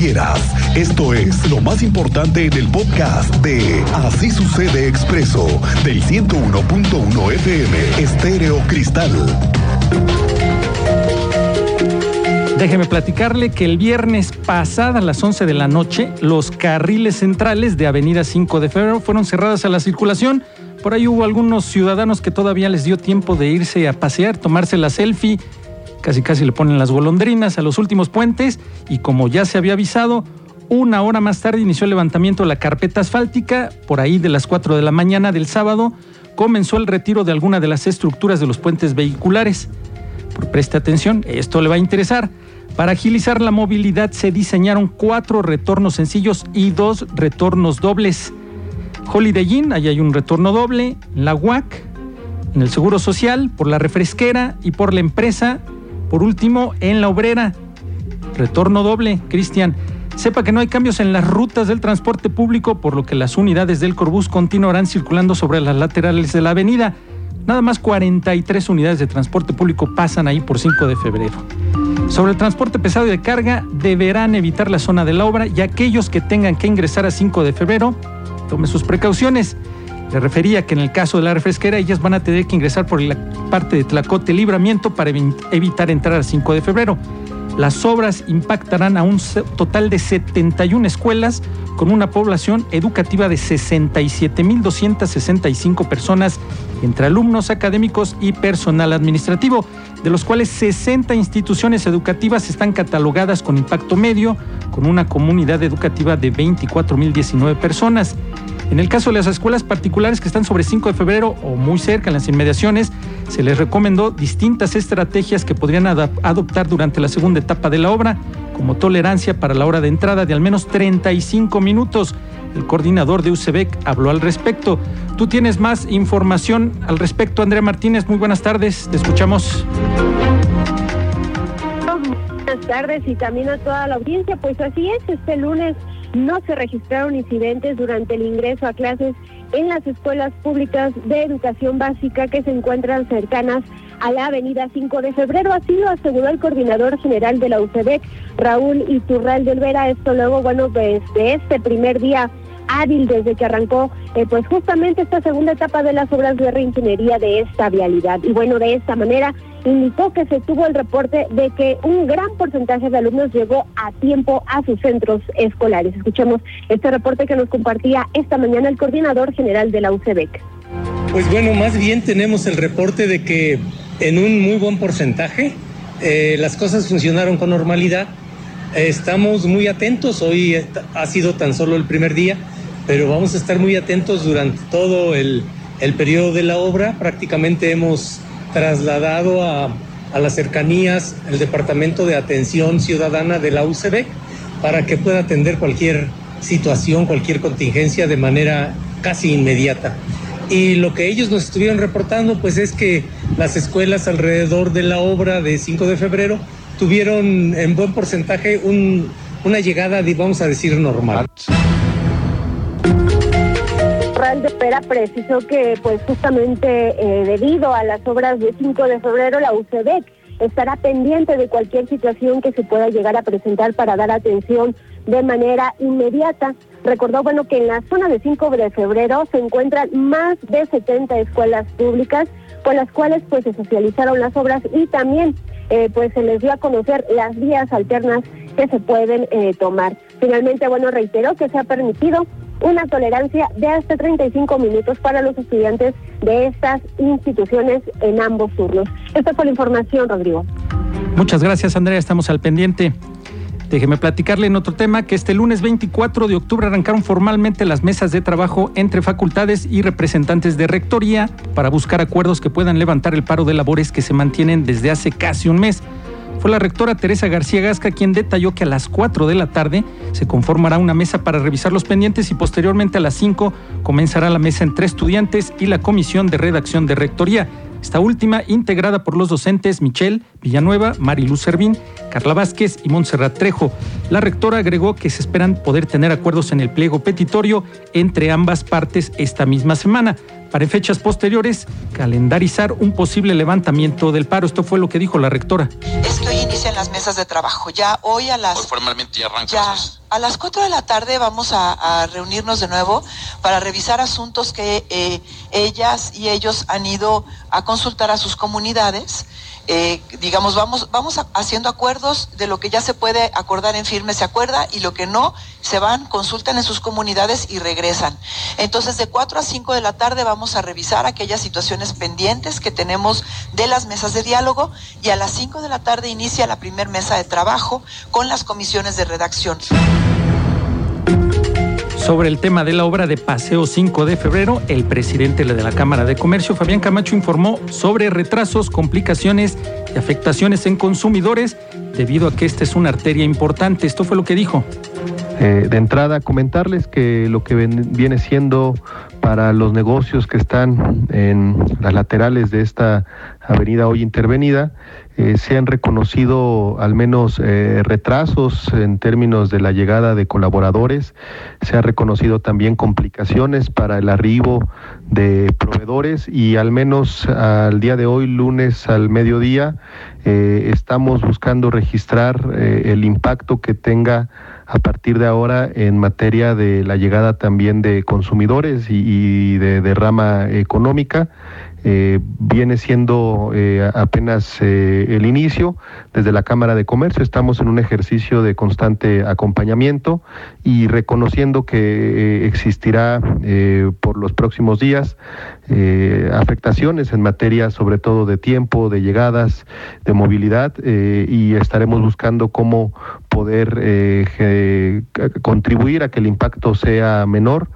quieras. Esto es lo más importante en el podcast de Así sucede expreso del 101.1 FM Estéreo Cristal. Déjeme platicarle que el viernes pasada a las 11 de la noche, los carriles centrales de Avenida 5 de Febrero fueron cerradas a la circulación. Por ahí hubo algunos ciudadanos que todavía les dio tiempo de irse a pasear, tomarse la selfie. Casi casi le ponen las golondrinas a los últimos puentes y como ya se había avisado, una hora más tarde inició el levantamiento de la carpeta asfáltica. Por ahí de las 4 de la mañana del sábado comenzó el retiro de alguna de las estructuras de los puentes vehiculares. preste atención, esto le va a interesar. Para agilizar la movilidad se diseñaron cuatro retornos sencillos y dos retornos dobles. Holiday Inn, ahí hay un retorno doble, la UAC, en el Seguro Social, por la refresquera y por la empresa. Por último, en la obrera. Retorno doble, Cristian. Sepa que no hay cambios en las rutas del transporte público, por lo que las unidades del Corbus continuarán circulando sobre las laterales de la avenida. Nada más 43 unidades de transporte público pasan ahí por 5 de febrero. Sobre el transporte pesado y de carga, deberán evitar la zona de la obra y aquellos que tengan que ingresar a 5 de febrero, tome sus precauciones. Le refería que en el caso de la refresquera, ellas van a tener que ingresar por la parte de Tlacote Libramiento para evitar entrar a 5 de febrero. Las obras impactarán a un total de 71 escuelas con una población educativa de 67.265 personas entre alumnos académicos y personal administrativo, de los cuales 60 instituciones educativas están catalogadas con impacto medio, con una comunidad educativa de 24.019 personas. En el caso de las escuelas particulares que están sobre 5 de febrero o muy cerca en las inmediaciones, se les recomendó distintas estrategias que podrían adoptar durante la segunda etapa de la obra, como tolerancia para la hora de entrada de al menos 35 minutos. El coordinador de UCEBEC habló al respecto. Tú tienes más información al respecto, Andrea Martínez. Muy buenas tardes, te escuchamos. Buenas tardes y también a toda la audiencia. Pues así es, este lunes no se registraron incidentes durante el ingreso a clases en las escuelas públicas de educación básica que se encuentran cercanas a la avenida 5 de febrero. Así lo aseguró el coordinador general de la UCEDEC, Raúl Iturral de Olvera. Esto luego, bueno, desde este primer día hábil desde que arrancó eh, pues justamente esta segunda etapa de las obras de reingeniería de esta vialidad. Y bueno, de esta manera indicó que se tuvo el reporte de que un gran porcentaje de alumnos llegó a tiempo a sus centros escolares. Escuchemos este reporte que nos compartía esta mañana el coordinador general de la UCEBEC. Pues bueno, más bien tenemos el reporte de que en un muy buen porcentaje eh, las cosas funcionaron con normalidad. estamos muy atentos, hoy ha sido tan solo el primer día, pero vamos a estar muy atentos durante todo el, el periodo de la obra. Prácticamente hemos trasladado a, a las cercanías el Departamento de Atención Ciudadana de la UCB para que pueda atender cualquier situación, cualquier contingencia de manera casi inmediata. Y lo que ellos nos estuvieron reportando, pues es que las escuelas alrededor de la obra de 5 de febrero tuvieron en buen porcentaje un, una llegada, vamos a decir, normal de Pera precisó que pues justamente eh, debido a las obras de 5 de febrero la UCEDEC estará pendiente de cualquier situación que se pueda llegar a presentar para dar atención de manera inmediata. Recordó bueno que en la zona de 5 de febrero se encuentran más de 70 escuelas públicas con las cuales pues se socializaron las obras y también eh, pues se les dio a conocer las vías alternas que se pueden eh, tomar. Finalmente, bueno, reiteró que se ha permitido una tolerancia de hasta 35 minutos para los estudiantes de estas instituciones en ambos turnos. Esta fue la información, Rodrigo. Muchas gracias, Andrea. Estamos al pendiente. Déjeme platicarle en otro tema que este lunes 24 de octubre arrancaron formalmente las mesas de trabajo entre facultades y representantes de rectoría para buscar acuerdos que puedan levantar el paro de labores que se mantienen desde hace casi un mes. Fue la rectora Teresa García Gasca quien detalló que a las 4 de la tarde se conformará una mesa para revisar los pendientes y posteriormente a las 5 comenzará la mesa entre estudiantes y la comisión de redacción de rectoría. Esta última integrada por los docentes Michelle Villanueva, Mariluz Servín, Carla Vázquez y Montserrat Trejo. La rectora agregó que se esperan poder tener acuerdos en el pliego petitorio entre ambas partes esta misma semana para en fechas posteriores calendarizar un posible levantamiento del paro. Esto fue lo que dijo la rectora. Estoy inician las mesas de trabajo. Ya hoy a las... Hoy formalmente ya a las 4 de la tarde vamos a, reunirnos de nuevo para revisar asuntos que eh, ellas y ellos han ido a consultar a sus comunidades eh, digamos, vamos, vamos haciendo acuerdos de lo que ya se puede acordar en firme, se acuerda, y lo que no, se van, consultan en sus comunidades y regresan. Entonces, de 4 a 5 de la tarde vamos a revisar aquellas situaciones pendientes que tenemos de las mesas de diálogo y a las 5 de la tarde inicia la primer mesa de trabajo con las comisiones de redacción. Sobre el tema de la obra de Paseo 5 de febrero, el presidente de la Cámara de Comercio, Fabián Camacho, informó sobre retrasos, complicaciones y afectaciones en consumidores debido a que esta es una arteria importante. Esto fue lo que dijo. Eh, de entrada, comentarles que lo que viene siendo para los negocios que están en las laterales de esta avenida hoy intervenida, eh, se han reconocido al menos eh, retrasos en términos de la llegada de colaboradores, se han reconocido también complicaciones para el arribo de proveedores y al menos al día de hoy, lunes al mediodía, eh, estamos buscando registrar el impacto que tenga a partir de ahora en materia de la llegada también de consumidores y, de derrama económica. Eh, viene siendo eh, apenas eh, el inicio. Desde la Cámara de Comercio estamos en un ejercicio de constante acompañamiento y reconociendo que existirá por los próximos días afectaciones en materia sobre todo de tiempo, de llegadas, de movilidad y estaremos buscando cómo poder contribuir a que el impacto sea menor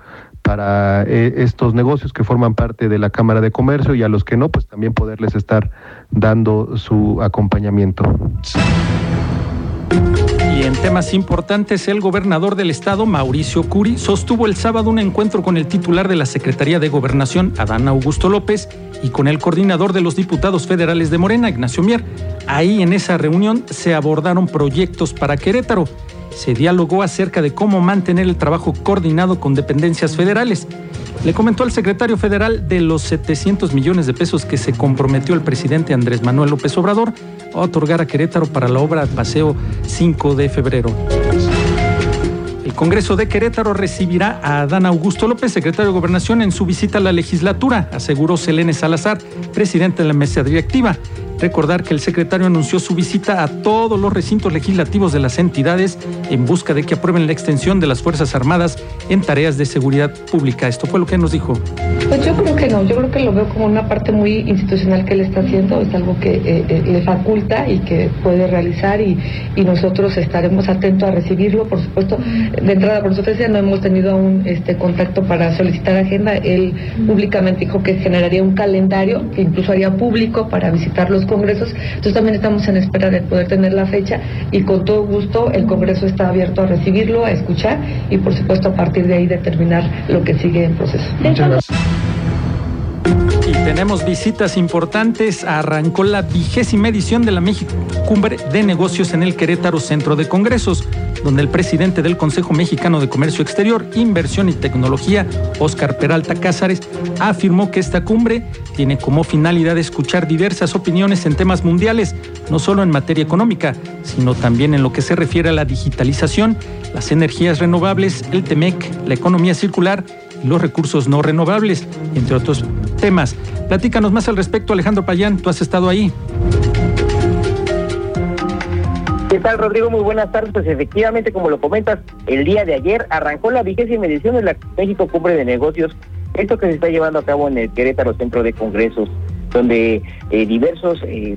para eh, estos negocios que forman parte de la Cámara de Comercio y a los que no, pues también poderles estar dando su acompañamiento. Y en temas importantes, el gobernador del estado, Mauricio Curi, sostuvo el sábado un encuentro con el titular de la Secretaría de Gobernación, Adán Augusto López, y con el coordinador de los diputados federales de Morena, Ignacio Mier. Ahí en esa reunión se abordaron proyectos para Querétaro se dialogó acerca de cómo mantener el trabajo coordinado con dependencias federales. Le comentó al secretario federal de los 700 millones de pesos que se comprometió el presidente Andrés Manuel López Obrador a otorgar a Querétaro para la obra Paseo 5 de febrero. Congreso de Querétaro recibirá a Adán Augusto López, secretario de Gobernación, en su visita a la legislatura, aseguró Selene Salazar, presidente de la mesa directiva. Recordar que el secretario anunció su visita a todos los recintos legislativos de las entidades en busca de que aprueben la extensión de las Fuerzas Armadas en tareas de seguridad pública. Esto fue lo que nos dijo. Pues yo creo que no, yo creo que lo veo como una parte muy institucional que él está haciendo, es algo que eh, eh, le faculta y que puede realizar y, nosotros estaremos atentos a recibirlo, por supuesto. De entrada, por supuesto, no hemos tenido aún este contacto para solicitar agenda. Él públicamente dijo que generaría un calendario que incluso haría público para visitar los congresos. Entonces también estamos en espera de poder tener la fecha y con todo gusto el Congreso está abierto a recibirlo, a escuchar y por supuesto a partir de ahí determinar lo que sigue en proceso. Muchas gracias. Tenemos visitas importantes. Arrancó la vigésima edición de la México Cumbre de Negocios en el Querétaro Centro de Congresos, donde el presidente del Consejo Mexicano de Comercio Exterior, Inversión y Tecnología, Óscar Peralta Cázares, afirmó que esta cumbre tiene como finalidad escuchar diversas opiniones en temas mundiales, no solo en materia económica, sino también en lo que se refiere a la digitalización, las energías renovables, el TEMEC, la economía circular los recursos no renovables, entre otros temas. Platícanos más al respecto, Alejandro Payán, tú has estado ahí. ¿Qué tal, Rodrigo? Muy buenas tardes. Pues efectivamente, como lo comentas, el día de ayer arrancó la vigésima edición de la México Cumbre de Negocios, esto que se está llevando a cabo en el Querétaro Centro de Congresos, donde eh, diversos eh,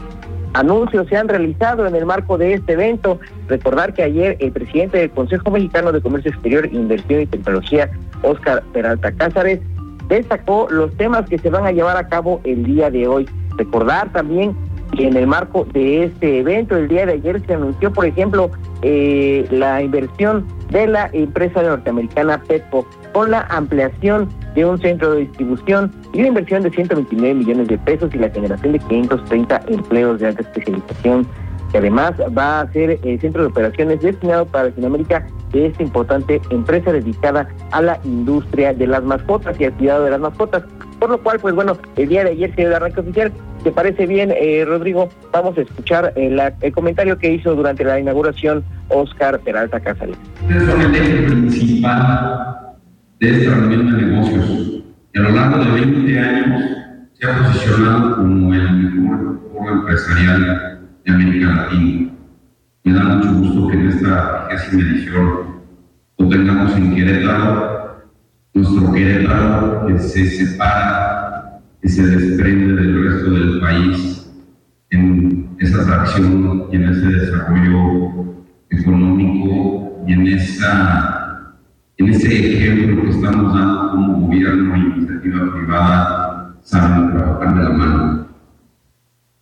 anuncios se han realizado en el marco de este evento. Recordar que ayer el presidente del Consejo Mexicano de Comercio Exterior, Inversión y Tecnología, Óscar Peralta Cázares, destacó los temas que se van a llevar a cabo el día de hoy. Recordar también que en el marco de este evento, el día de ayer se anunció, por ejemplo, eh, la inversión de la empresa norteamericana Petco con la ampliación de un centro de distribución y una inversión de 129 millones de pesos y la generación de 530 empleos de alta especialización que además va a ser el centro de operaciones destinado para Latinoamérica de esta importante empresa dedicada a la industria de las mascotas y al cuidado de las mascotas. Por lo cual, pues bueno, el día de ayer se dio el arranque oficial te parece bien, eh, Rodrigo, vamos a escuchar eh, el comentario que hizo durante la inauguración Oscar Peralta Casales. Es el eje principal de esta reunión de negocios. A lo largo de 20 años se ha posicionado como el mejor empresarial de América Latina. Me da mucho gusto que en esta vigésima edición lo tengamos en Querétaro, nuestro Querétaro que se separa, que se desprende del resto del país en esa atracción y en ese desarrollo económico y en esa en ese ejemplo que estamos dando como gobierno e iniciativa privada saben trabajar de la mano.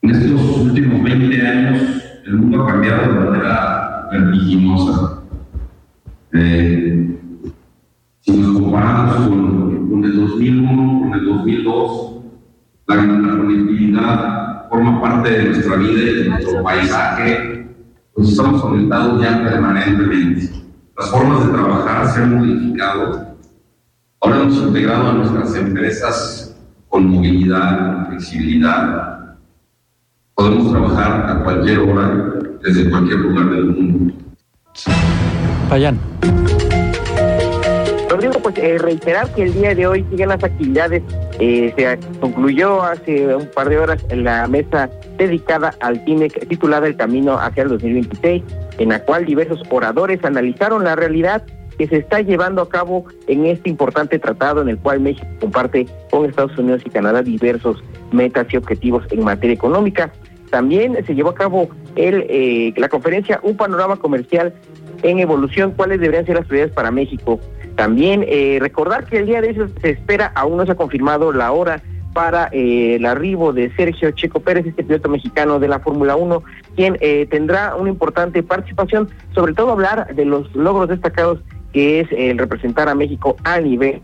En estos últimos 20 años el mundo ha cambiado de manera vertiginosa. Eh, si nos comparamos con, el 2001, con el 2002, la, conectividad forma parte de nuestra vida y de nuestro paisaje, pues estamos conectados ya permanentemente. Las formas de trabajar se han modificado. Ahora hemos integrado a nuestras empresas con movilidad, flexibilidad. Podemos trabajar a cualquier hora, desde cualquier lugar del mundo. Vayan. Rodrigo, pues eh, reiterar que el día de hoy siguen las actividades. Eh, se concluyó hace un par de horas la mesa dedicada al TINEC titulada El Camino hacia el 2026 en la cual diversos oradores analizaron la realidad que se está llevando a cabo en este importante tratado en el cual México comparte con Estados Unidos y Canadá diversos metas y objetivos en materia económica. También se llevó a cabo el, eh, la conferencia Un panorama comercial en evolución, cuáles deberían ser las prioridades para México. También eh, recordar que el día de hoy se espera, aún no se ha confirmado la hora para eh, el arribo de Sergio Checo Pérez, este piloto mexicano de la Fórmula 1, quien tendrá una importante participación, sobre todo hablar de los logros destacados que es el representar a México a nivel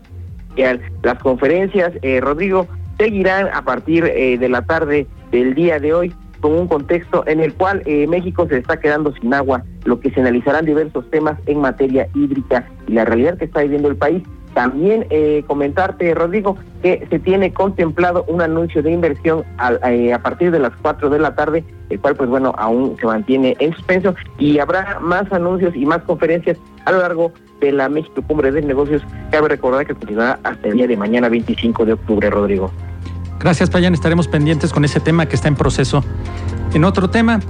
Las conferencias, Rodrigo, seguirán a partir de la tarde del día de hoy con un contexto en el cual México se está quedando sin agua, lo que se analizarán diversos temas en materia hídrica y la realidad que está viviendo el país también eh, comentarte, Rodrigo, que se tiene contemplado un anuncio de inversión eh, a, partir de las 4 de la tarde, el cual, pues bueno, aún se mantiene en suspenso y habrá más anuncios y más conferencias a lo largo de la México Cumbre de Negocios. Cabe recordar que continuará hasta el día de mañana, 25 de octubre, Rodrigo. Gracias, Payan. Estaremos pendientes con ese tema que está en proceso. En otro tema,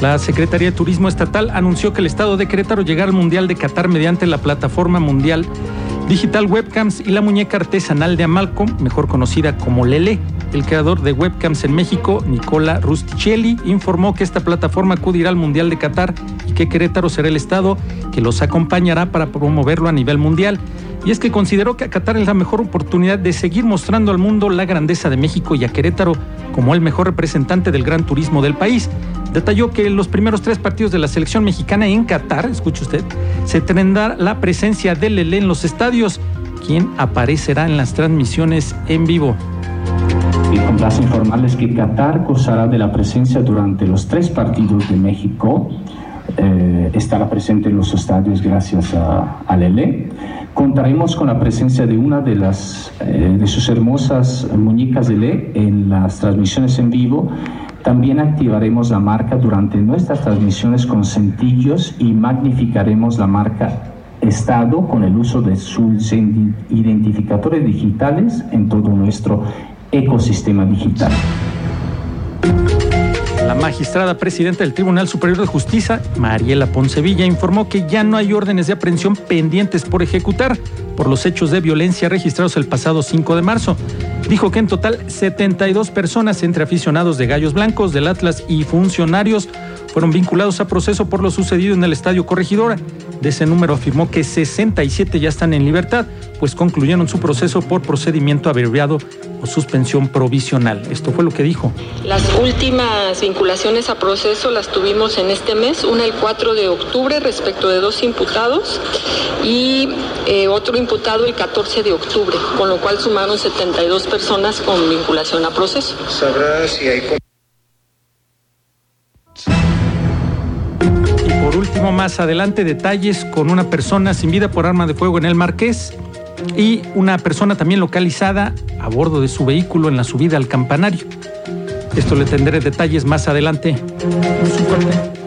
la Secretaría de Turismo Estatal anunció que el Estado de Querétaro llegará al Mundial de Qatar mediante la plataforma mundial Digital Webcams y la muñeca artesanal de Amalco, mejor conocida como Lele. El creador de webcams en México, Nicola Rusticelli, informó que esta plataforma acudirá al Mundial de Qatar y que Querétaro será el estado que los acompañará para promoverlo a nivel mundial. Y es que consideró que Qatar es la mejor oportunidad de seguir mostrando al mundo la grandeza de México y a Querétaro como el mejor representante del gran turismo del país. Detalló que en los primeros tres partidos de la selección mexicana en Qatar, escuche usted, se tendrá la presencia de Lele en los estadios, quien aparecerá en las transmisiones en vivo. Y complace informarles que Qatar gozará de la presencia durante los tres partidos de México. Eh, estará presente en los estadios gracias a, Lele. Contaremos con la presencia de una de las eh, de sus hermosas muñecas Lele en las transmisiones en vivo también activaremos la marca durante nuestras transmisiones con centillos y magnificaremos la marca Estado con el uso de sus identificadores digitales en todo nuestro ecosistema digital. La magistrada presidenta del Tribunal Superior de Justicia, Mariela Poncevilla, informó que ya no hay órdenes de aprehensión pendientes por ejecutar por los hechos de violencia registrados el pasado 5 de marzo. Dijo que en total 72 personas entre aficionados de Gallos Blancos, del Atlas y funcionarios fueron vinculados a proceso por lo sucedido en el Estadio Corregidora. De ese número afirmó que 67 ya están en libertad, pues concluyeron su proceso por procedimiento abreviado o suspensión provisional. Esto fue lo que dijo. Las últimas vinculaciones a proceso las tuvimos en este mes, una el 4 de octubre respecto de dos imputados y eh, otro imputado el 14 de octubre, con lo cual sumaron 72 personas con vinculación a proceso. ¿Sabrá si hay por último, más adelante, detalles con una persona sin vida por arma de fuego en el Marqués y una persona también localizada a bordo de su vehículo en la subida al campanario. Esto le tendré detalles más adelante. Un